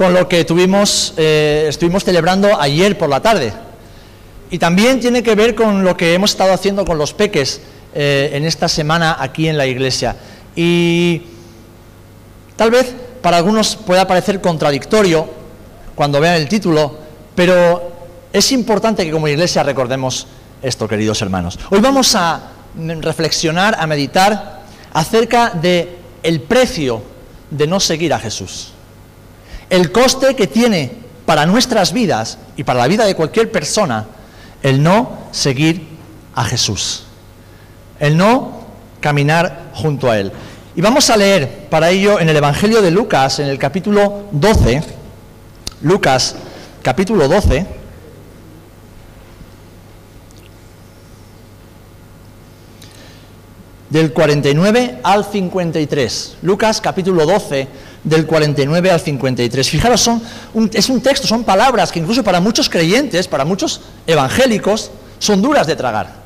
con lo que tuvimos, eh, estuvimos celebrando ayer por la tarde. Y también tiene que ver con lo que hemos estado haciendo con los peques eh, en esta semana aquí en la iglesia. Y tal vez para algunos pueda parecer contradictorio cuando vean el título, pero es importante que como iglesia recordemos esto, queridos hermanos. Hoy vamos a reflexionar, a meditar acerca de el precio de no seguir a Jesús el coste que tiene para nuestras vidas y para la vida de cualquier persona el no seguir a Jesús, el no caminar junto a Él. Y vamos a leer para ello en el Evangelio de Lucas, en el capítulo 12, Lucas capítulo 12, del 49 al 53. Lucas capítulo 12, del 49 al 53. Fijaros, son es un texto, son palabras que incluso para muchos creyentes, para muchos evangélicos, son duras de tragar.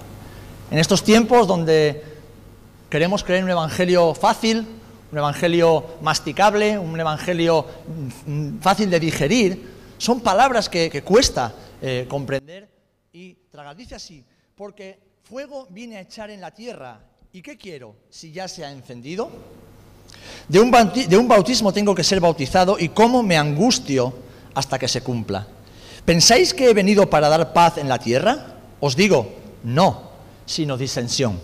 En estos tiempos donde queremos creer un evangelio fácil, un evangelio masticable, un evangelio mm, fácil de digerir, son palabras que, cuesta eh, comprender y tragar. Dice así, porque fuego viene a echar en la tierra, ¿y qué quiero si ya se ha encendido? De un, bautismo tengo que ser bautizado y cómo me angustio hasta que se cumpla. ¿Pensáis que he venido para dar paz en la tierra? Os digo, no, sino disensión.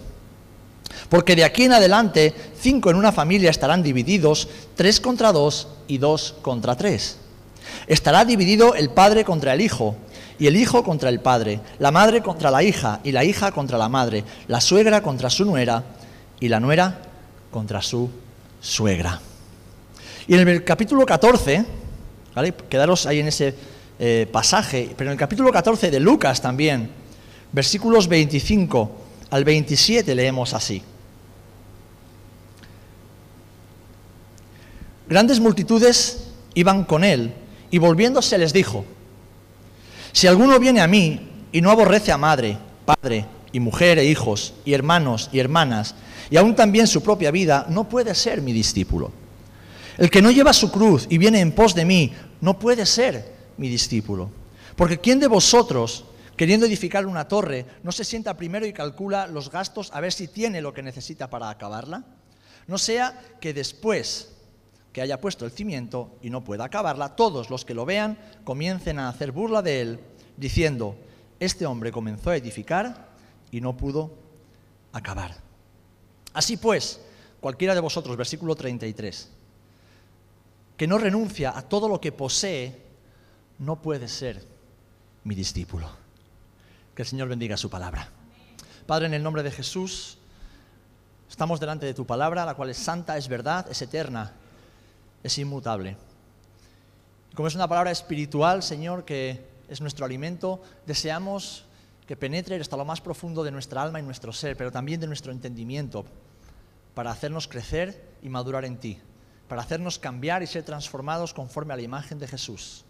Porque de aquí en adelante, cinco en una familia estarán divididos, tres contra dos y dos contra tres. Estará dividido el padre contra el hijo, y el hijo contra el padre, la madre contra la hija, y la hija contra la madre, la suegra contra su nuera, y la nuera contra su suegra. Y en el capítulo 14, ¿vale? quedaros ahí en ese eh, pasaje, pero en el capítulo 14 de Lucas también, versículos 25 al 27 leemos así. Grandes multitudes iban con él y volviéndose les dijo, si alguno viene a mí y no aborrece a madre, padre y mujer e hijos y hermanos y hermanas, y aún también su propia vida, no puede ser mi discípulo. El que no lleva su cruz y viene en pos de mí, no puede ser mi discípulo. Porque ¿quién de vosotros, queriendo edificar una torre, no se sienta primero y calcula los gastos a ver si tiene lo que necesita para acabarla? No sea que después que haya puesto el cimiento y no pueda acabarla, todos los que lo vean comiencen a hacer burla de él, diciendo, este hombre comenzó a edificar y no pudo acabar. Así pues, cualquiera de vosotros, versículo 33, que no renuncia a todo lo que posee, no puede ser mi discípulo. Que el Señor bendiga su palabra. Padre, en el nombre de Jesús, estamos delante de tu palabra, la cual es santa, es verdad, es eterna, es inmutable. Como es una palabra espiritual, Señor, que es nuestro alimento, deseamos que penetre hasta lo más profundo de nuestra alma y nuestro ser, pero también de nuestro entendimiento, para hacernos crecer y madurar en ti, para hacernos cambiar y ser transformados conforme a la imagen de Jesús.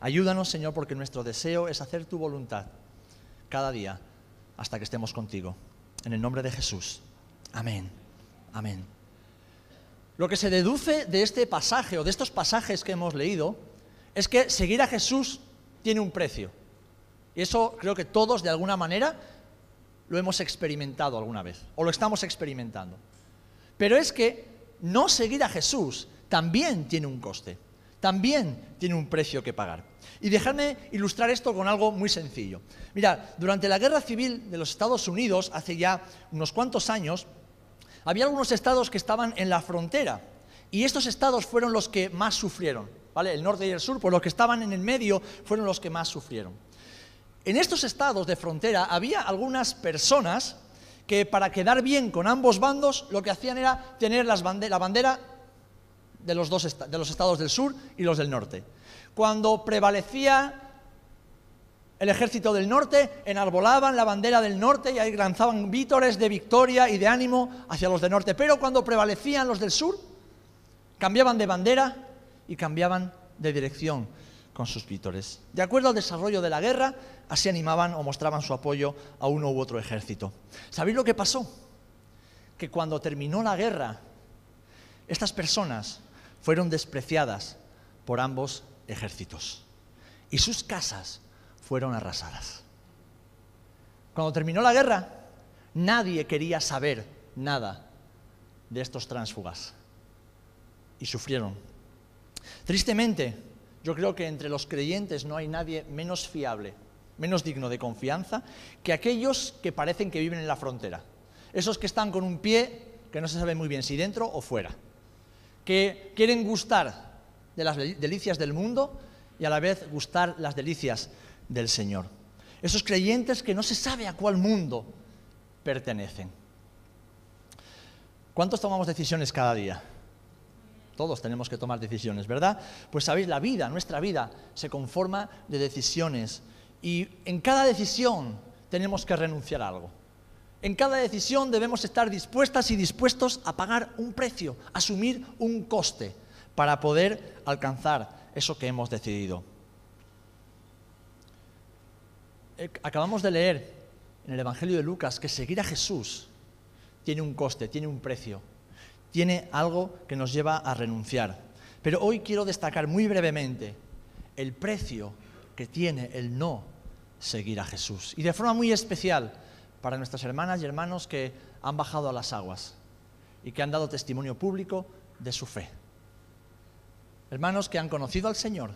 Ayúdanos, Señor, porque nuestro deseo es hacer tu voluntad cada día hasta que estemos contigo. En el nombre de Jesús. Amén. Amén. Lo que se deduce de este pasaje o de estos pasajes que hemos leído es que seguir a Jesús tiene un precio. Eso creo que todos de alguna manera lo hemos experimentado alguna vez, o lo estamos experimentando. Pero es que no seguir a Jesús también tiene un coste, también tiene un precio que pagar. Y dejadme ilustrar esto con algo muy sencillo. Mira, durante la guerra civil de los Estados Unidos, hace ya unos cuantos años, había algunos estados que estaban en la frontera, y estos estados fueron los que más sufrieron, ¿vale? El norte y el sur, por los que estaban en el medio, fueron los que más sufrieron. En estos estados de frontera había algunas personas que para quedar bien con ambos bandos lo que hacían era tener la bandera de los, dos de los estados del sur y los del norte. Cuando prevalecía el ejército del norte, enarbolaban la bandera del norte y ahí lanzaban vítores de victoria y de ánimo hacia los del norte. Pero cuando prevalecían los del sur, cambiaban de bandera y cambiaban de dirección con sus. De acuerdo al desarrollo de la guerra, así animaban o mostraban su apoyo a uno u otro ejército. ¿Sabéis lo que pasó? Que cuando terminó la guerra, estas personas fueron despreciadas por ambos ejércitos. Y sus casas fueron arrasadas. Cuando terminó la guerra, nadie quería saber nada de estos tránsfugas. Y sufrieron. Tristemente, yo creo que entre los creyentes no hay nadie menos fiable, menos digno de confianza, que aquellos que parecen que viven en la frontera. Esos que están con un pie que no se sabe muy bien si dentro o fuera. Que quieren gustar de las delicias del mundo y a la vez gustar las delicias del Señor. Esos creyentes que no se sabe a cuál mundo pertenecen. ¿Cuántos tomamos decisiones cada día? Todos tenemos que tomar decisiones, ¿verdad? Pues sabéis, la vida, nuestra vida, se conforma de decisiones. Y en cada decisión tenemos que renunciar a algo. En cada decisión debemos estar dispuestas y dispuestos a pagar un precio, asumir un coste para poder alcanzar eso que hemos decidido. Eh, acabamos de leer en el Evangelio de Lucas que seguir a Jesús tiene un coste, tiene un precio, tiene algo que nos lleva a renunciar. Pero hoy quiero destacar muy brevemente el precio que tiene el no seguir a Jesús. Y de forma muy especial para nuestras hermanas y hermanos que han bajado a las aguas y que han dado testimonio público de su fe. Hermanos que han conocido al Señor,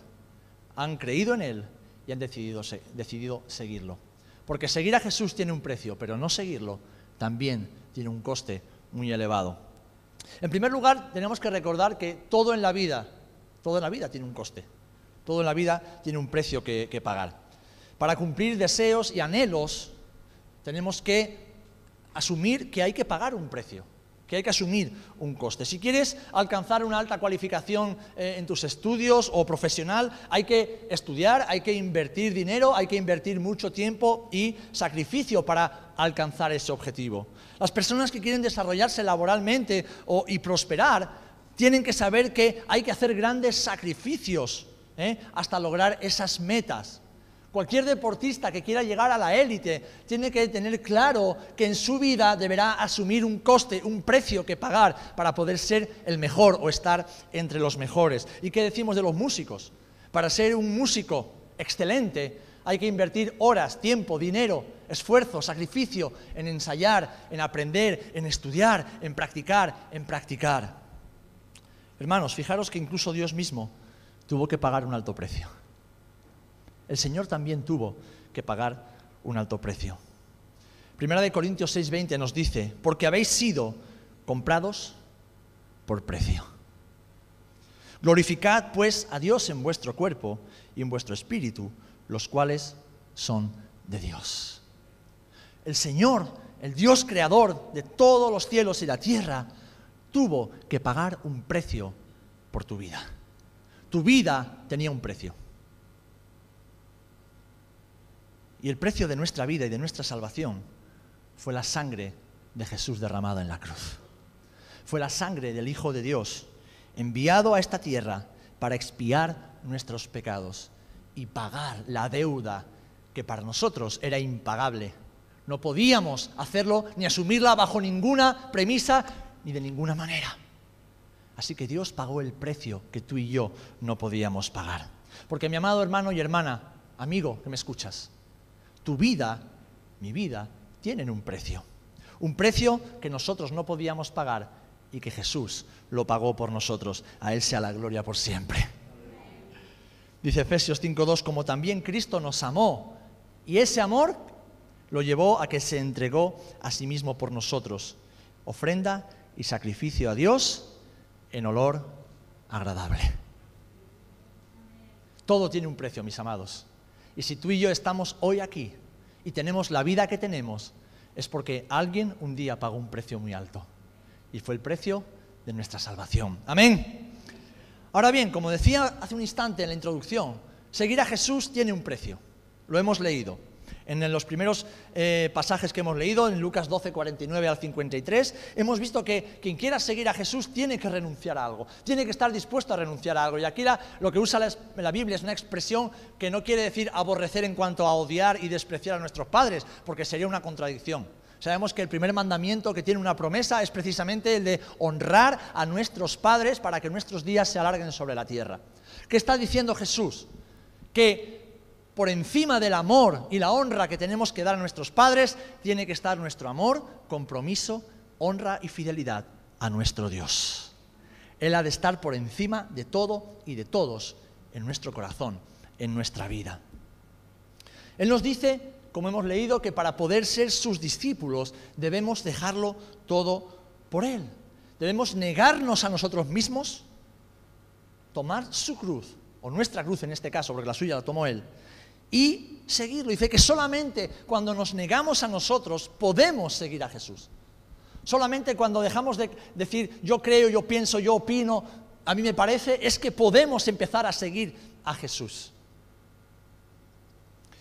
han creído en Él y han decidido, seguirlo. Porque seguir a Jesús tiene un precio, pero no seguirlo también tiene un coste muy elevado. En primer lugar, tenemos que recordar que todo en la vida, todo en la vida tiene un coste. Todo en la vida tiene un precio que, que pagar. Para cumplir deseos y anhelos, tenemos que asumir que hay que pagar un precio que hay que asumir un coste. Si quieres alcanzar una alta cualificación eh, en tus estudios o profesional, hay que estudiar, hay que invertir dinero, hay que invertir mucho tiempo y sacrificio para alcanzar ese objetivo. Las personas que quieren desarrollarse laboralmente y prosperar tienen que saber que hay que hacer grandes sacrificios ¿eh? hasta lograr esas metas. Cualquier deportista que quiera llegar a la élite tiene que tener claro que en su vida deberá asumir un coste, un precio que pagar para poder ser el mejor o estar entre los mejores. ¿Y qué decimos de los músicos? Para ser un músico excelente hay que invertir horas, tiempo, dinero, esfuerzo, sacrificio en ensayar, en aprender, en estudiar, en practicar, en practicar. Hermanos, fijaros que incluso Dios mismo tuvo que pagar un alto precio el Señor también tuvo que pagar un alto precio. Primera de Corintios 6:20 nos dice, porque habéis sido comprados por precio. Glorificad pues a Dios en vuestro cuerpo y en vuestro espíritu, los cuales son de Dios. El Señor, el Dios creador de todos los cielos y la tierra, tuvo que pagar un precio por tu vida. Tu vida tenía un precio. Y el precio de nuestra vida y de nuestra salvación fue la sangre de Jesús derramada en la cruz. Fue la sangre del Hijo de Dios enviado a esta tierra para expiar nuestros pecados y pagar la deuda que para nosotros era impagable. No podíamos hacerlo ni asumirla bajo ninguna premisa ni de ninguna manera. Así que Dios pagó el precio que tú y yo no podíamos pagar. Porque mi amado hermano y hermana, amigo que me escuchas, tu vida, mi vida, tienen un precio. Un precio que nosotros no podíamos pagar y que Jesús lo pagó por nosotros. A Él sea la gloria por siempre. Dice Efesios 5.2, como también Cristo nos amó y ese amor lo llevó a que se entregó a sí mismo por nosotros. Ofrenda y sacrificio a Dios en olor agradable. Todo tiene un precio, mis amados. Y si tú y yo estamos hoy aquí y tenemos la vida que tenemos, es porque alguien un día pagó un precio muy alto. Y fue el precio de nuestra salvación. Amén. Ahora bien, como decía hace un instante en la introducción, seguir a Jesús tiene un precio. Lo hemos leído en los primeros eh, pasajes que hemos leído, en Lucas 12, 49 al 53, hemos visto que quien quiera seguir a Jesús tiene que renunciar a algo, tiene que estar dispuesto a renunciar a algo. Y aquí lo que usa la, la Biblia es una expresión que no quiere decir aborrecer en cuanto a odiar y despreciar a nuestros padres, porque sería una contradicción. Sabemos que el primer mandamiento que tiene una promesa es precisamente el de honrar a nuestros padres para que nuestros días se alarguen sobre la tierra. ¿Qué está diciendo Jesús? Que por encima del amor y la honra que tenemos que dar a nuestros padres, tiene que estar nuestro amor, compromiso, honra y fidelidad a nuestro Dios. Él ha de estar por encima de todo y de todos en nuestro corazón, en nuestra vida. Él nos dice como hemos leído, que para poder ser sus discípulos debemos dejarlo todo por Él. Debemos negarnos a nosotros mismos, tomar su cruz, o nuestra cruz en este caso, porque la suya la tomó Él, y seguirlo. Dice que solamente cuando nos negamos a nosotros podemos seguir a Jesús. Solamente cuando dejamos de decir yo creo, yo pienso, yo opino, a mí me parece, es que podemos empezar a seguir a Jesús.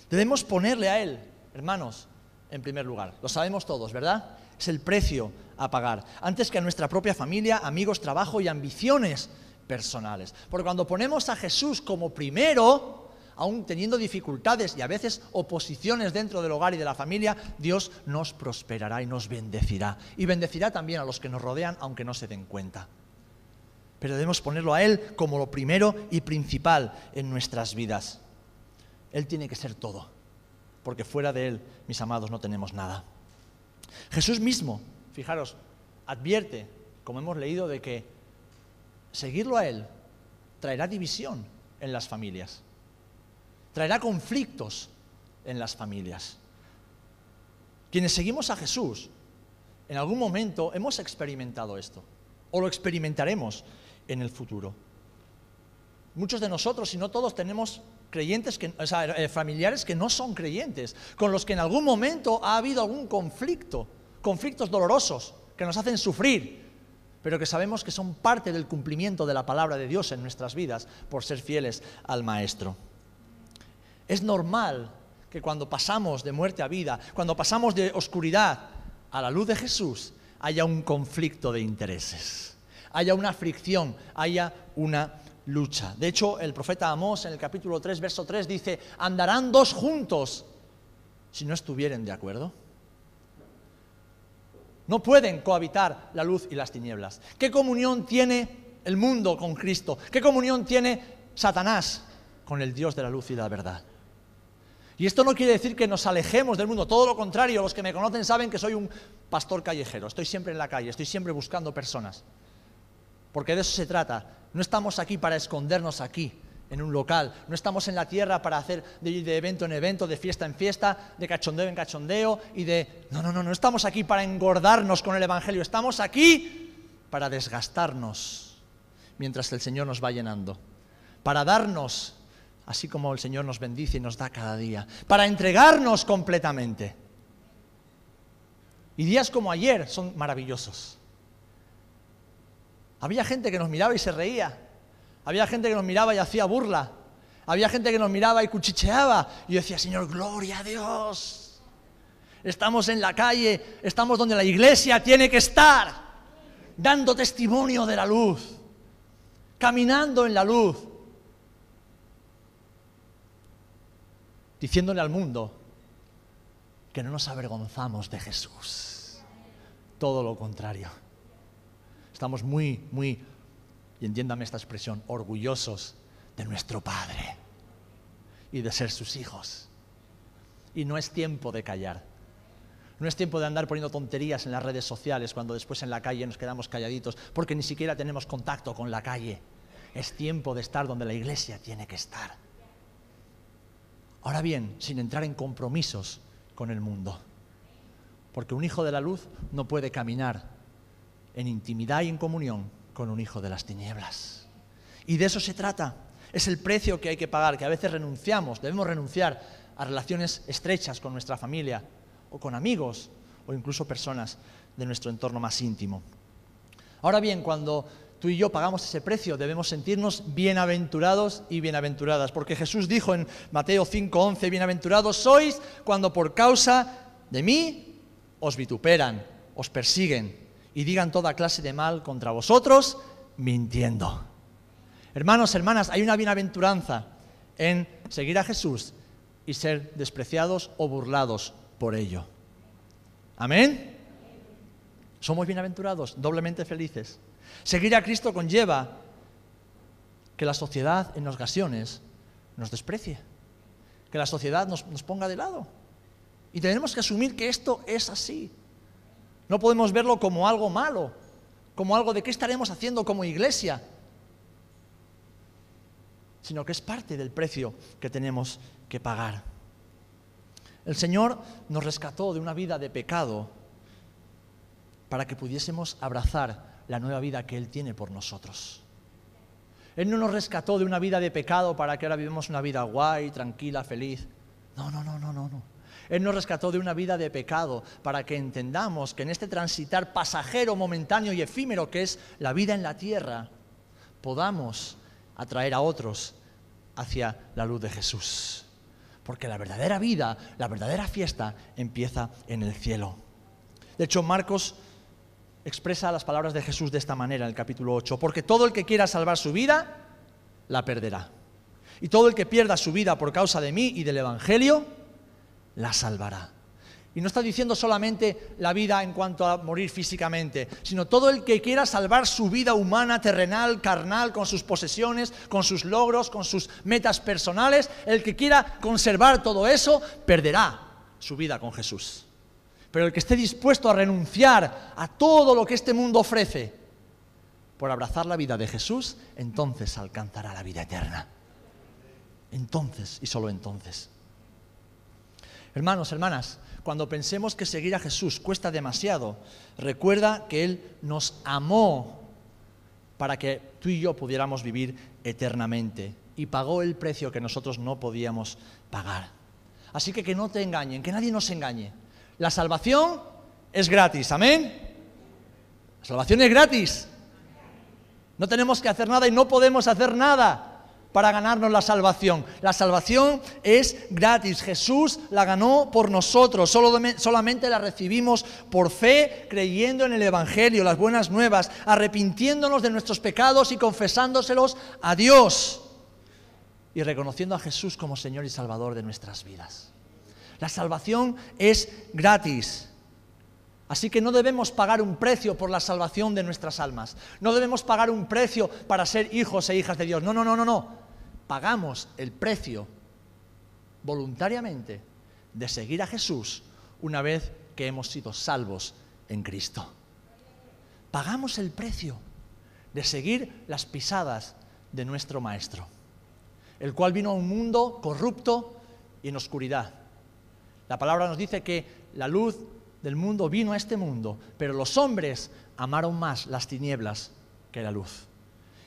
Debemos ponerle a Él, hermanos, en primer lugar. Lo sabemos todos, ¿verdad? Es el precio a pagar. Antes que a nuestra propia familia, amigos, trabajo y ambiciones personales. Porque cuando ponemos a Jesús como primero, aún teniendo dificultades y a veces oposiciones dentro del hogar y de la familia, Dios nos prosperará y nos bendecirá. Y bendecirá también a los que nos rodean, aunque no se den cuenta. Pero debemos ponerlo a Él como lo primero y principal en nuestras vidas. Él tiene que ser todo, porque fuera de Él, mis amados, no tenemos nada. Jesús mismo, fijaros, advierte, como hemos leído, de que seguirlo a Él traerá división en las familias, traerá conflictos en las familias. Quienes seguimos a Jesús, en algún momento hemos experimentado esto, o lo experimentaremos en el futuro. Muchos de nosotros, si no todos, tenemos creyentes eh, familiares que no son creyentes, con los que en algún momento ha habido algún conflicto, conflictos dolorosos que nos hacen sufrir, pero que sabemos que son parte del cumplimiento de la palabra de Dios en nuestras vidas por ser fieles al Maestro. Es normal que cuando pasamos de muerte a vida, cuando pasamos de oscuridad a la luz de Jesús, haya un conflicto de intereses, haya una fricción, haya una lucha. De hecho, el profeta Amós en el capítulo 3, verso 3 dice, andarán dos juntos si no estuvieren de acuerdo. No pueden cohabitar la luz y las tinieblas. ¿Qué comunión tiene el mundo con Cristo? ¿Qué comunión tiene Satanás con el Dios de la luz y la verdad? Y esto no quiere decir que nos alejemos del mundo, todo lo contrario, los que me conocen saben que soy un pastor callejero, estoy siempre en la calle, estoy siempre buscando personas. Porque de eso se trata. No estamos aquí para escondernos aquí, en un local. No estamos en la tierra para hacer de, evento en evento, de fiesta en fiesta, de cachondeo en cachondeo y de... No, no, no, no estamos aquí para engordarnos con el Evangelio. Estamos aquí para desgastarnos mientras el Señor nos va llenando. Para darnos, así como el Señor nos bendice y nos da cada día. Para entregarnos completamente. Y días como ayer son maravillosos. Había gente que nos miraba y se reía. Había gente que nos miraba y hacía burla. Había gente que nos miraba y cuchicheaba. Y yo decía, Señor, gloria a Dios. Estamos en la calle, estamos donde la iglesia tiene que estar, dando testimonio de la luz, caminando en la luz, diciéndole al mundo que no nos avergonzamos de Jesús. Todo lo contrario. Estamos muy, muy, y entiéndame esta expresión, orgullosos de nuestro Padre y de ser sus hijos. Y no es tiempo de callar. No es tiempo de andar poniendo tonterías en las redes sociales cuando después en la calle nos quedamos calladitos porque ni siquiera tenemos contacto con la calle. Es tiempo de estar donde la iglesia tiene que estar. Ahora bien, sin entrar en compromisos con el mundo. Porque un hijo de la luz no puede caminar en intimidad y en comunión con un hijo de las tinieblas. Y de eso se trata. Es el precio que hay que pagar, que a veces renunciamos, debemos renunciar a relaciones estrechas con nuestra familia o con amigos o incluso personas de nuestro entorno más íntimo. Ahora bien, cuando tú y yo pagamos ese precio, debemos sentirnos bienaventurados y bienaventuradas, porque Jesús dijo en Mateo 5:11, bienaventurados sois cuando por causa de mí os vituperan, os persiguen y digan toda clase de mal contra vosotros, mintiendo. Hermanos, hermanas, hay una bienaventuranza en seguir a Jesús y ser despreciados o burlados por ello. Amén. Somos bienaventurados, doblemente felices. Seguir a Cristo conlleva que la sociedad en ocasiones nos desprecie, que la sociedad nos, nos ponga de lado. Y tenemos que asumir que esto es así. No podemos verlo como algo malo, como algo de qué estaremos haciendo como iglesia, sino que es parte del precio que tenemos que pagar. El Señor nos rescató de una vida de pecado para que pudiésemos abrazar la nueva vida que Él tiene por nosotros. Él no nos rescató de una vida de pecado para que ahora vivamos una vida guay, tranquila, feliz. No, no, no, no, no, no. Él nos rescató de una vida de pecado para que entendamos que en este transitar pasajero, momentáneo y efímero que es la vida en la tierra, podamos atraer a otros hacia la luz de Jesús. Porque la verdadera vida, la verdadera fiesta empieza en el cielo. De hecho, Marcos expresa las palabras de Jesús de esta manera en el capítulo 8. Porque todo el que quiera salvar su vida, la perderá. Y todo el que pierda su vida por causa de mí y del Evangelio, la salvará. Y no está diciendo solamente la vida en cuanto a morir físicamente, sino todo el que quiera salvar su vida humana, terrenal, carnal, con sus posesiones, con sus logros, con sus metas personales, el que quiera conservar todo eso, perderá su vida con Jesús. Pero el que esté dispuesto a renunciar a todo lo que este mundo ofrece por abrazar la vida de Jesús, entonces alcanzará la vida eterna. Entonces y solo entonces. Hermanos, hermanas, cuando pensemos que seguir a Jesús cuesta demasiado, recuerda que Él nos amó para que tú y yo pudiéramos vivir eternamente y pagó el precio que nosotros no podíamos pagar. Así que que no te engañen, que nadie nos engañe. La salvación es gratis, amén. La salvación es gratis. No tenemos que hacer nada y no podemos hacer nada para ganarnos la salvación. La salvación es gratis. Jesús la ganó por nosotros. solamente la recibimos por fe, creyendo en el Evangelio, las buenas nuevas, arrepintiéndonos de nuestros pecados y confesándoselos a Dios. Y reconociendo a Jesús como Señor y Salvador de nuestras vidas. La salvación es gratis. Así que no debemos pagar un precio por la salvación de nuestras almas. No debemos pagar un precio para ser hijos e hijas de Dios. No, no, no, no, no. Pagamos el precio voluntariamente de seguir a Jesús una vez que hemos sido salvos en Cristo. Pagamos el precio de seguir las pisadas de nuestro Maestro, el cual vino a un mundo corrupto y en oscuridad. La palabra nos dice que la luz del mundo vino a este mundo, pero los hombres amaron más las tinieblas que la luz.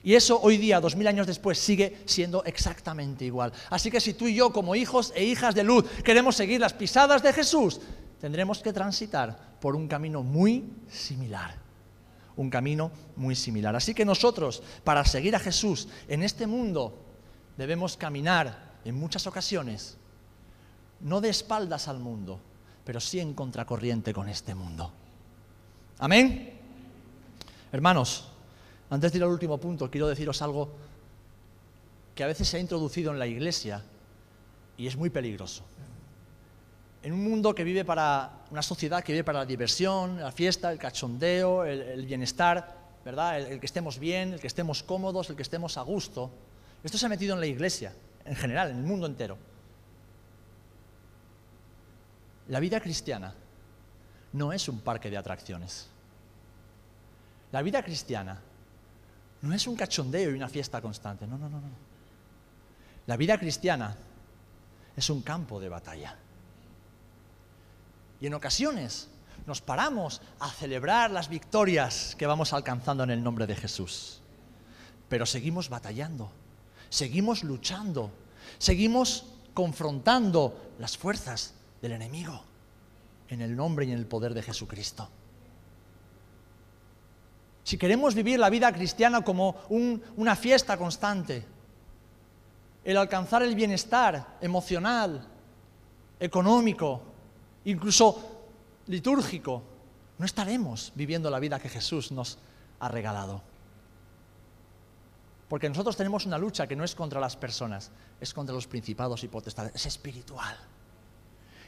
Y eso hoy día, dos mil años después, sigue siendo exactamente igual. Así que si tú y yo, como hijos e hijas de luz, queremos seguir las pisadas de Jesús, tendremos que transitar por un camino muy similar. Un camino muy similar. Así que nosotros, para seguir a Jesús en este mundo, debemos caminar en muchas ocasiones, no de espaldas al mundo, pero sí en contracorriente con este mundo. Amén. Hermanos, antes de ir al último punto, quiero deciros algo que a veces se ha introducido en la iglesia y es muy peligroso. En un mundo que vive para, una sociedad que vive para la diversión, la fiesta, el cachondeo, el, bienestar, ¿verdad? el que estemos bien, el que estemos cómodos, el que estemos a gusto, esto se ha metido en la iglesia, en general, en el mundo entero. La vida cristiana no es un parque de atracciones. La vida cristiana no es un cachondeo y una fiesta constante. No, no, no, no. La vida cristiana es un campo de batalla. Y en ocasiones nos paramos a celebrar las victorias que vamos alcanzando en el nombre de Jesús. Pero seguimos batallando, seguimos luchando, seguimos confrontando las fuerzas del enemigo en el nombre y en el poder de Jesucristo. Si queremos vivir la vida cristiana como una fiesta constante, el alcanzar el bienestar emocional, económico, incluso litúrgico, no estaremos viviendo la vida que Jesús nos ha regalado. Porque nosotros tenemos una lucha que no es contra las personas, es contra los principados y potestades, es espiritual.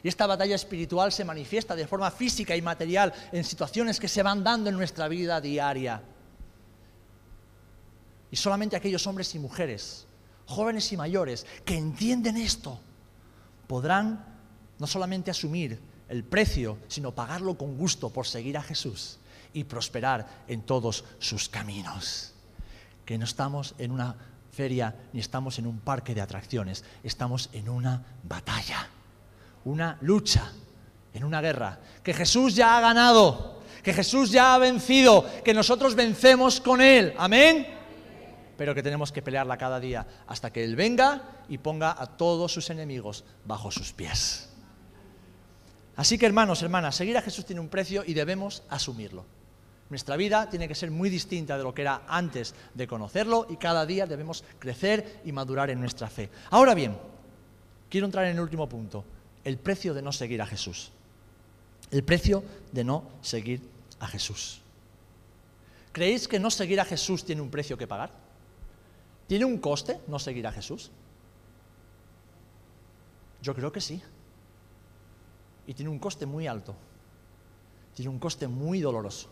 Y esta batalla espiritual se manifiesta de forma física y material en situaciones que se van dando en nuestra vida diaria. Y solamente aquellos hombres y mujeres, jóvenes y mayores, que entienden esto, podrán no solamente asumir el precio, sino pagarlo con gusto por seguir a Jesús y prosperar en todos sus caminos. Que no estamos en una feria ni estamos en un parque de atracciones, estamos en una batalla una lucha, en una guerra, que Jesús ya ha ganado, que Jesús ya ha vencido, que nosotros vencemos con Él. Amén. Pero que tenemos que pelearla cada día hasta que Él venga y ponga a todos sus enemigos bajo sus pies. Así que hermanos, hermanas, seguir a Jesús tiene un precio y debemos asumirlo. Nuestra vida tiene que ser muy distinta de lo que era antes de conocerlo y cada día debemos crecer y madurar en nuestra fe. Ahora bien, quiero entrar en el último punto el precio de no seguir a Jesús. El precio de no seguir a Jesús. ¿Creéis que no seguir a Jesús tiene un precio que pagar? ¿Tiene un coste no seguir a Jesús? Yo creo que sí. Y tiene un coste muy alto. Tiene un coste muy doloroso.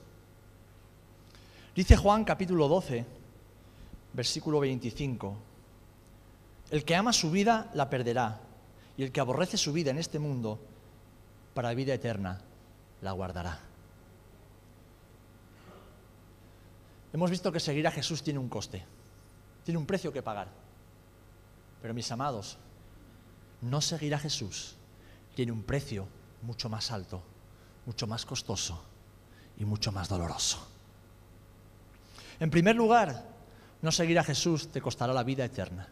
Dice Juan capítulo 12, versículo 25. El que ama su vida la perderá y el que aborrece su vida en este mundo, para vida eterna la guardará. Hemos visto que seguir a Jesús tiene un coste, tiene un precio que pagar. Pero mis amados, no seguir a Jesús tiene un precio mucho más alto, mucho más costoso y mucho más doloroso. En primer lugar, no seguir a Jesús te costará la vida eterna,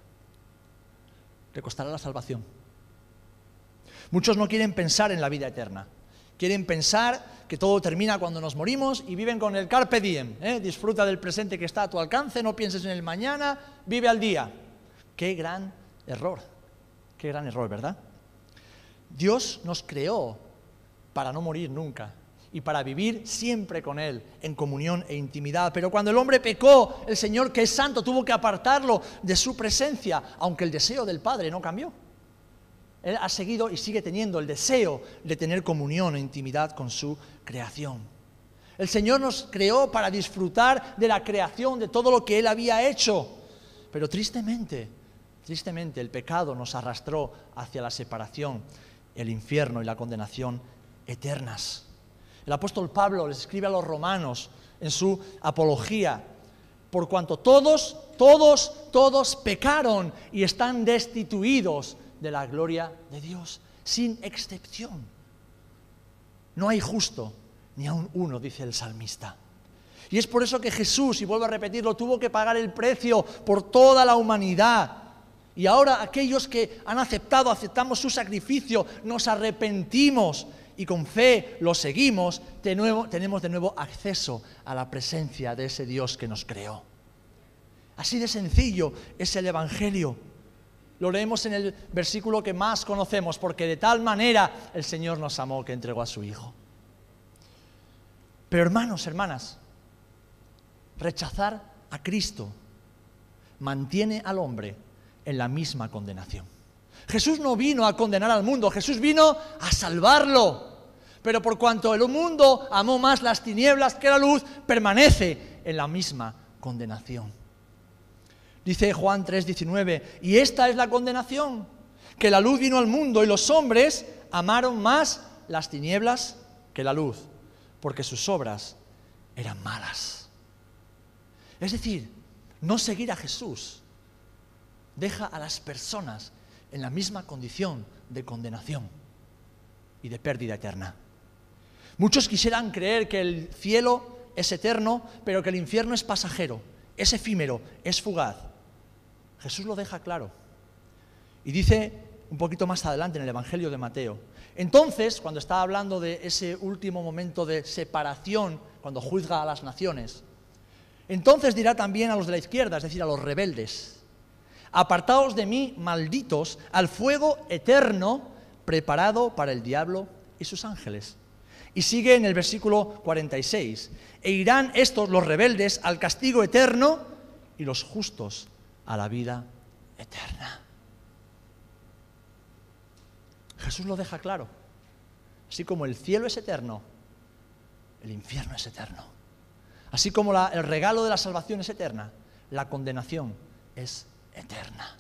te costará la salvación. Muchos no quieren pensar en la vida eterna. Quieren pensar que todo termina cuando nos morimos y viven con el carpe diem. ¿eh? Disfruta del presente que está a tu alcance, no pienses en el mañana, vive al día. Qué gran error, qué gran error, ¿verdad? Dios nos creó para no morir nunca y para vivir siempre con Él, en comunión e intimidad. Pero cuando el hombre pecó, el Señor, que es santo, tuvo que apartarlo de su presencia, aunque el deseo del Padre no cambió. Él ha seguido y sigue teniendo el deseo de tener comunión e intimidad con su creación. El Señor nos creó para disfrutar de la creación, de todo lo que Él había hecho. Pero tristemente, tristemente el pecado nos arrastró hacia la separación, el infierno y la condenación eternas. El apóstol Pablo les escribe a los romanos en su apología, por cuanto todos, todos, todos pecaron y están destituidos de la gloria de Dios, sin excepción. No hay justo, ni aun uno, dice el salmista. Y es por eso que Jesús, y vuelvo a repetirlo, tuvo que pagar el precio por toda la humanidad. Y ahora aquellos que han aceptado, aceptamos su sacrificio, nos arrepentimos y con fe lo seguimos, de nuevo, tenemos de nuevo acceso a la presencia de ese Dios que nos creó. Así de sencillo es el Evangelio. Lo leemos en el versículo que más conocemos, porque de tal manera el Señor nos amó que entregó a su Hijo. Pero hermanos, hermanas, rechazar a Cristo mantiene al hombre en la misma condenación. Jesús no vino a condenar al mundo, Jesús vino a salvarlo. Pero por cuanto el mundo amó más las tinieblas que la luz, permanece en la misma condenación. Dice Juan 3:19, y esta es la condenación, que la luz vino al mundo y los hombres amaron más las tinieblas que la luz, porque sus obras eran malas. Es decir, no seguir a Jesús deja a las personas en la misma condición de condenación y de pérdida eterna. Muchos quisieran creer que el cielo es eterno, pero que el infierno es pasajero, es efímero, es fugaz. Jesús lo deja claro. Y dice un poquito más adelante en el Evangelio de Mateo. Entonces, cuando está hablando de ese último momento de separación, cuando juzga a las naciones, entonces dirá también a los de la izquierda, es decir, a los rebeldes, apartaos de mí, malditos, al fuego eterno preparado para el diablo y sus ángeles. Y sigue en el versículo 46, e irán estos, los rebeldes, al castigo eterno y los justos a la vida eterna. Jesús lo deja claro. Así como el cielo es eterno, el infierno es eterno. Así como el regalo de la salvación es eterna, la condenación es eterna.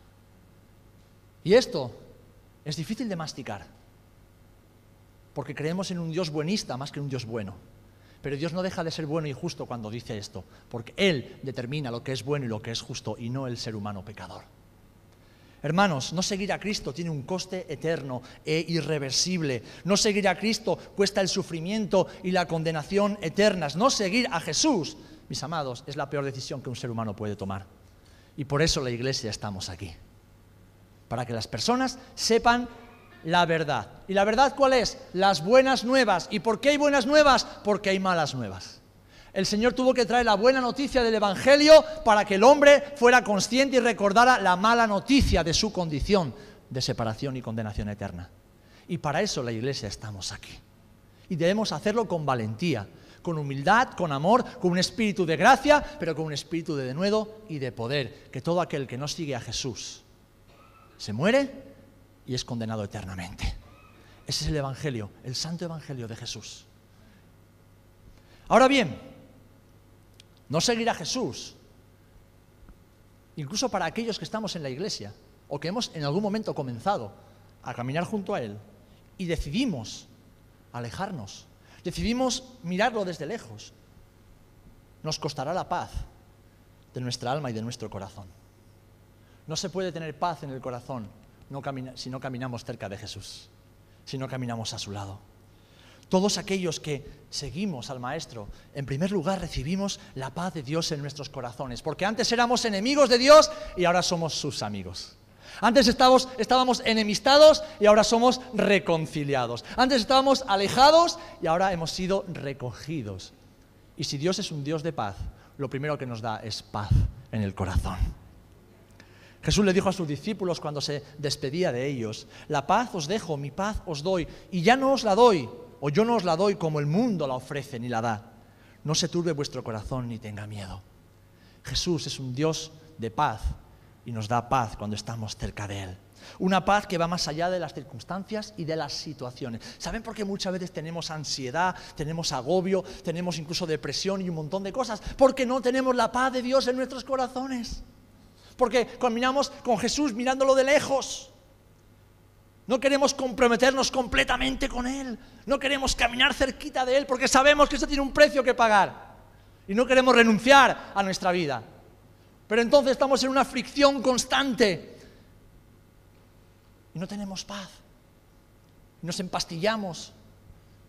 Y esto es difícil de masticar, porque creemos en un Dios buenista más que un Dios bueno. Pero Dios no deja de ser bueno y justo cuando dice esto, porque Él determina lo que es bueno y lo que es justo, y no el ser humano pecador. Hermanos, no seguir a Cristo tiene un coste eterno e irreversible. No seguir a Cristo cuesta el sufrimiento y la condenación eternas. No seguir a Jesús, mis amados, es la peor decisión que un ser humano puede tomar. Y por eso la iglesia estamos aquí. Para que las personas sepan la verdad. ¿Y la verdad cuál es? Las buenas nuevas. ¿Y por qué hay buenas nuevas? Porque hay malas nuevas. El Señor tuvo que traer la buena noticia del Evangelio para que el hombre fuera consciente y recordara la mala noticia de su condición de separación y condenación eterna. Y para eso la iglesia estamos aquí. Y debemos hacerlo con valentía, con humildad, con amor, con un espíritu de gracia, pero con un espíritu de denuedo y de poder, que todo aquel que no sigue a Jesús se muere y es condenado eternamente. Ese es el Evangelio, el santo Evangelio de Jesús. Ahora bien, no seguir a Jesús, incluso para aquellos que estamos en la iglesia o que hemos en algún momento comenzado a caminar junto a Él y decidimos alejarnos, decidimos mirarlo desde lejos, nos costará la paz de nuestra alma y de nuestro corazón. No se puede tener paz en el corazón si no caminamos cerca de Jesús, si no caminamos a su lado. Todos aquellos que seguimos al Maestro, en primer lugar recibimos la paz de Dios en nuestros corazones, porque antes éramos enemigos de Dios y ahora somos sus amigos. Antes estábamos, enemistados y ahora somos reconciliados. Antes estábamos alejados y ahora hemos sido recogidos. Y si Dios es un Dios de paz, lo primero que nos da es paz en el corazón. Jesús le dijo a sus discípulos cuando se despedía de ellos, la paz os dejo, mi paz os doy, y ya no os la doy o yo no os la doy como el mundo la ofrece ni la da. No se turbe vuestro corazón ni tenga miedo. Jesús es un Dios de paz y nos da paz cuando estamos cerca de Él. Una paz que va más allá de las circunstancias y de las situaciones. ¿Saben por qué muchas veces tenemos ansiedad, tenemos agobio, tenemos incluso depresión y un montón de cosas? Porque no tenemos la paz de Dios en nuestros corazones. Porque caminamos con Jesús mirándolo de lejos. No queremos comprometernos completamente con Él. No queremos caminar cerquita de Él porque sabemos que eso tiene un precio que pagar. Y no queremos renunciar a nuestra vida. Pero entonces estamos en una fricción constante. Y no tenemos paz. Y nos empastillamos.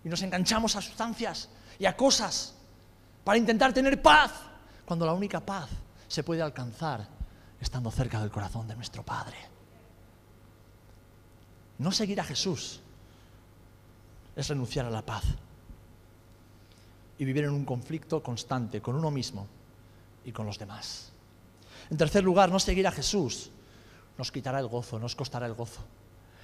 Y nos enganchamos a sustancias y a cosas para intentar tener paz. Cuando la única paz se puede alcanzar estando cerca del corazón de nuestro Padre. No seguir a Jesús es renunciar a la paz y vivir en un conflicto constante con uno mismo y con los demás. En tercer lugar, no seguir a Jesús nos quitará el gozo, nos costará el gozo.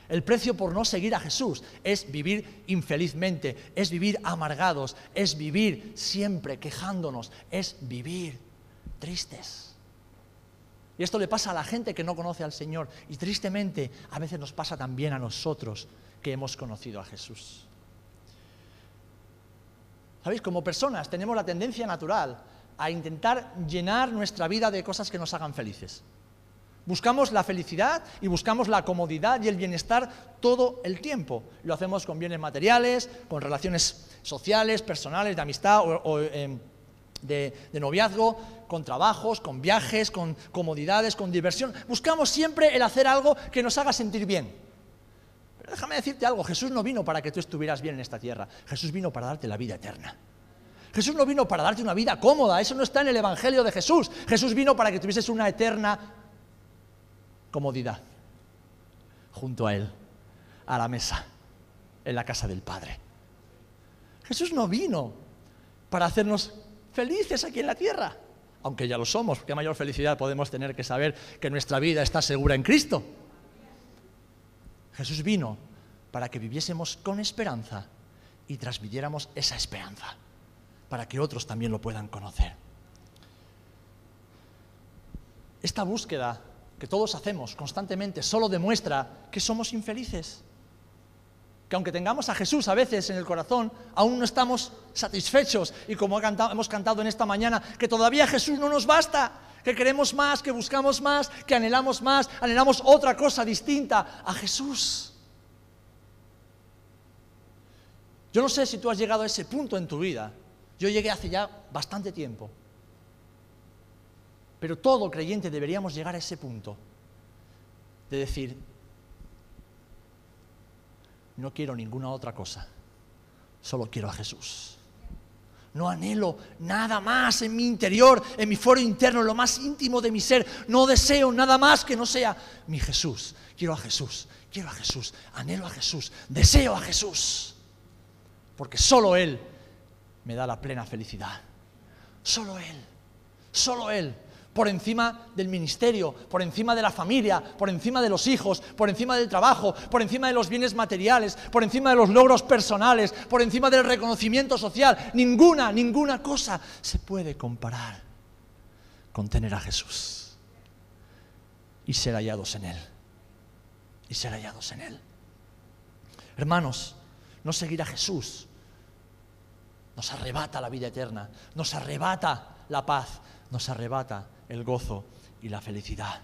El precio por no seguir a Jesús es vivir infelizmente, es vivir amargados, es vivir siempre quejándonos, es vivir tristes. Y esto le pasa a la gente que no conoce al Señor. Y tristemente a veces nos pasa también a nosotros que hemos conocido a Jesús. ¿Sabéis? Como personas tenemos la tendencia natural a intentar llenar nuestra vida de cosas que nos hagan felices. Buscamos la felicidad y buscamos la comodidad y el bienestar todo el tiempo. Lo hacemos con bienes materiales, con relaciones sociales, personales, de amistad o, em, de, noviazgo, con trabajos, con viajes, con comodidades, con diversión. Buscamos siempre el hacer algo que nos haga sentir bien. Pero déjame decirte algo, Jesús no vino para que tú estuvieras bien en esta tierra, Jesús vino para darte la vida eterna. Jesús no vino para darte una vida cómoda, eso no está en el Evangelio de Jesús. Jesús vino para que tuvieses una eterna comodidad junto a Él, a la mesa, en la casa del Padre. Jesús no vino para hacernos felices aquí en la tierra. Aunque ya lo somos, qué mayor felicidad podemos tener que saber que nuestra vida está segura en Cristo. Jesús vino para que viviésemos con esperanza y transmitiéramos esa esperanza, para que otros también lo puedan conocer. Esta búsqueda que todos hacemos constantemente solo demuestra que somos infelices. Que aunque tengamos a Jesús a veces en el corazón, aún no estamos satisfechos. Y como hemos cantado en esta mañana, que todavía Jesús no nos basta, que queremos más, que buscamos más, que anhelamos más, anhelamos otra cosa distinta a Jesús. Yo no sé si tú has llegado a ese punto en tu vida. Yo llegué hace ya bastante tiempo. Pero todo creyente deberíamos llegar a ese punto de decir, no quiero ninguna otra cosa, solo quiero a Jesús. No anhelo nada más en mi interior, en mi foro interno, en lo más íntimo de mi ser. No deseo nada más que no sea mi Jesús. Quiero a Jesús, quiero a Jesús, anhelo a Jesús, deseo a Jesús. Porque solo Él me da la plena felicidad. Solo Él, solo Él por encima del ministerio, por encima de la familia, por encima de los hijos, por encima del trabajo, por encima de los bienes materiales, por encima de los logros personales, por encima del reconocimiento social. Ninguna, ninguna cosa se puede comparar con tener a Jesús y ser hallados en Él. Y ser hallados en Él. Hermanos, no seguir a Jesús nos arrebata la vida eterna, nos arrebata la paz, nos arrebata el gozo y la felicidad.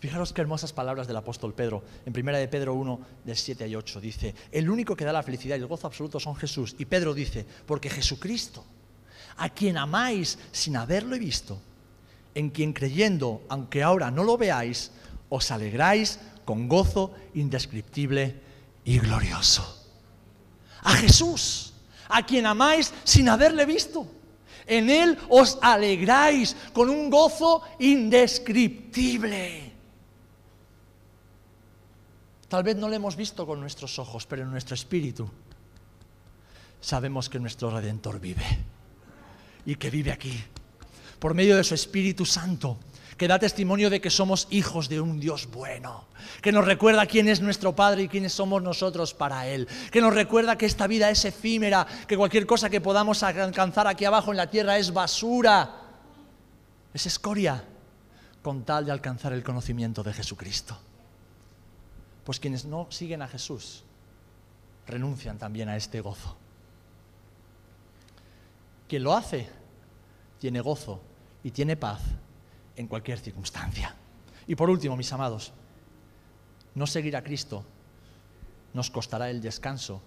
Fijaros qué hermosas palabras del apóstol Pedro. En 1 de Pedro 1, del 7 y 8 dice, el único que da la felicidad y el gozo absoluto son Jesús. Y Pedro dice, porque Jesucristo, a quien amáis sin haberlo visto, en quien creyendo, aunque ahora no lo veáis, os alegráis con gozo indescriptible y glorioso. A Jesús, a quien amáis sin haberle visto. En Él os alegráis con un gozo indescriptible. Tal vez no lo hemos visto con nuestros ojos, pero en nuestro espíritu sabemos que nuestro Redentor vive y que vive aquí, por medio de su Espíritu Santo que da testimonio de que somos hijos de un Dios bueno, que nos recuerda quién es nuestro Padre y quiénes somos nosotros para Él, que nos recuerda que esta vida es efímera, que cualquier cosa que podamos alcanzar aquí abajo en la tierra es basura, es escoria, con tal de alcanzar el conocimiento de Jesucristo. Pues quienes no siguen a Jesús renuncian también a este gozo. Quien lo hace tiene gozo y tiene paz en cualquier circunstancia. Y por último, mis amados, no seguir a Cristo nos costará el descanso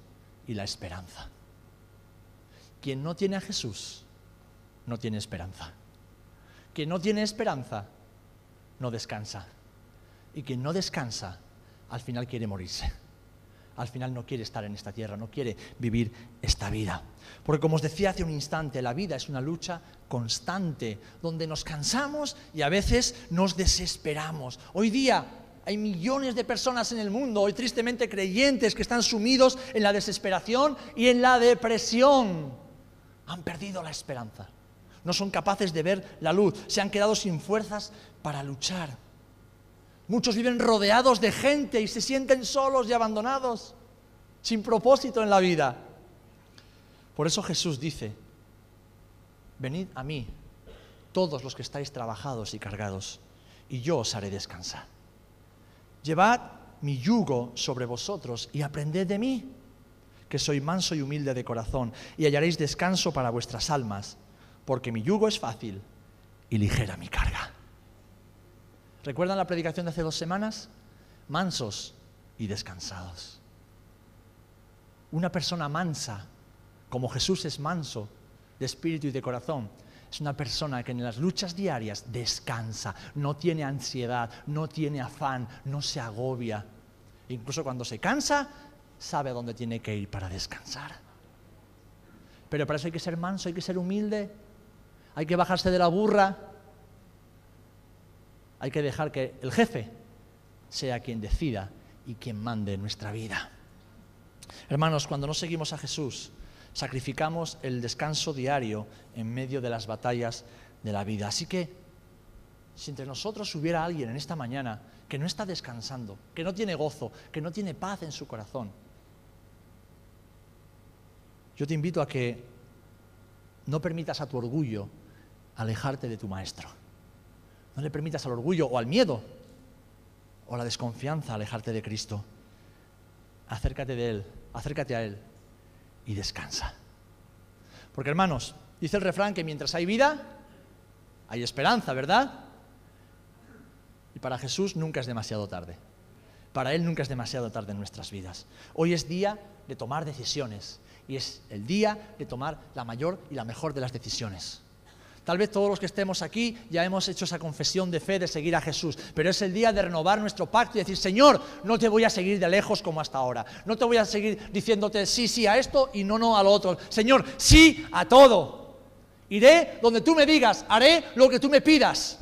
y la esperanza. Quien no tiene a Jesús no tiene esperanza. Quien no tiene esperanza no descansa. Y quien no descansa al final quiere morirse al final no quiere estar en esta tierra, no quiere vivir esta vida. Porque como os decía hace un instante, la vida es una lucha constante, donde nos cansamos y a veces nos desesperamos. Hoy día hay millones de personas en el mundo, hoy tristemente creyentes, que están sumidos en la desesperación y en la depresión. Han perdido la esperanza. No son capaces de ver la luz. Se han quedado sin fuerzas para luchar. Muchos viven rodeados de gente y se sienten solos y abandonados, sin propósito en la vida. Por eso Jesús dice, venid a mí, todos los que estáis trabajados y cargados, y yo os haré descansar. Llevad mi yugo sobre vosotros y aprended de mí, que soy manso y humilde de corazón, y hallaréis descanso para vuestras almas, porque mi yugo es fácil y ligera mi carga. ¿Recuerdan la predicación de hace dos semanas? Mansos y descansados. Una persona mansa, como Jesús es manso de espíritu y de corazón, es una persona que en las luchas diarias descansa, no tiene ansiedad, no tiene afán, no se agobia. Incluso cuando se cansa, sabe a dónde tiene que ir para descansar. Pero para eso hay que ser manso, hay que ser humilde, hay que bajarse de la burra, hay que dejar que el jefe sea quien decida y quien mande nuestra vida. Hermanos, cuando no seguimos a Jesús, sacrificamos el descanso diario en medio de las batallas de la vida. Así que, si entre nosotros hubiera alguien en esta mañana que no está descansando, que no tiene gozo, que no tiene paz en su corazón, yo te invito a que no permitas a tu orgullo alejarte de tu maestro. No le permitas al orgullo o al miedo o la desconfianza alejarte de Cristo. acércate de Él, acércate a Él y descansa. Porque hermanos, dice el refrán que mientras hay vida, hay esperanza, ¿verdad? Y para Jesús nunca es demasiado tarde. Para Él nunca es demasiado tarde en nuestras vidas. Hoy es día de tomar decisiones y es el día de tomar la mayor y la mejor de las decisiones. Tal vez todos los que estemos aquí ya hemos hecho esa confesión de fe de seguir a Jesús, pero es el día de renovar nuestro pacto y decir, Señor, no te voy a seguir de lejos como hasta ahora, no te voy a seguir diciéndote sí, sí a esto y no, no a lo otro. Señor, sí a todo. Iré donde tú me digas, haré lo que tú me pidas,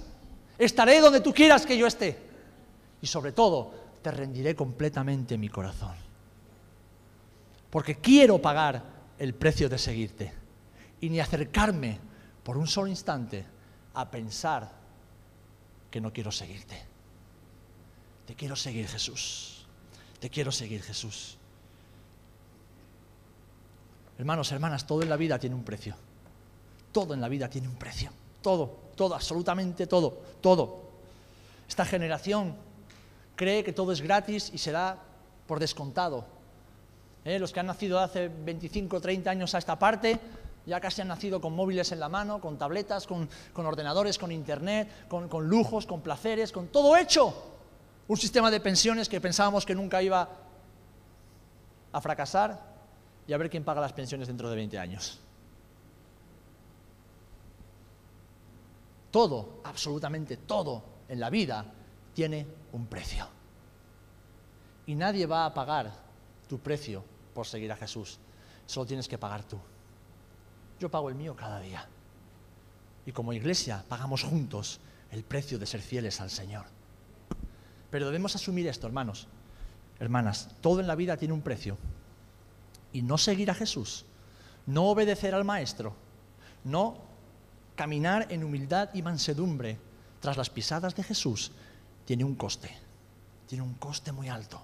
estaré donde tú quieras que yo esté. Y sobre todo, te rendiré completamente mi corazón. Porque quiero pagar el precio de seguirte y ni acercarme por un solo instante a pensar que no quiero seguirte. Te quiero seguir Jesús. Te quiero seguir Jesús. Hermanos, hermanas, todo en la vida tiene un precio. Todo en la vida tiene un precio. Todo, todo, absolutamente todo, todo. Esta generación cree que todo es gratis y se da por descontado. ¿Eh? Los que han nacido hace 25 o 30 años a esta parte ya casi han nacido con móviles en la mano, con tabletas, con, ordenadores, con internet, con, con lujos, con placeres, con todo hecho. Un sistema de pensiones que pensábamos que nunca iba a fracasar y a ver quién paga las pensiones dentro de 20 años. Todo, absolutamente todo en la vida tiene un precio. Y nadie va a pagar tu precio por seguir a Jesús. Solo tienes que pagar tú. Yo pago el mío cada día. Y como iglesia pagamos juntos el precio de ser fieles al Señor. Pero debemos asumir esto, hermanos, hermanas, todo en la vida tiene un precio. Y no seguir a Jesús, no obedecer al Maestro, no caminar en humildad y mansedumbre tras las pisadas de Jesús, tiene un coste, tiene un coste muy alto.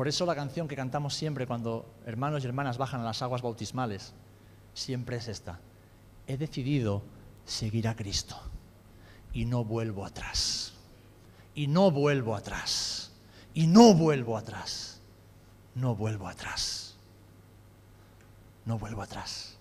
Por eso la canción que cantamos siempre cuando hermanos y hermanas bajan a las aguas bautismales, siempre es esta. He decidido seguir a Cristo y no vuelvo atrás. Y no vuelvo atrás. Y no vuelvo atrás. No vuelvo atrás. No vuelvo atrás.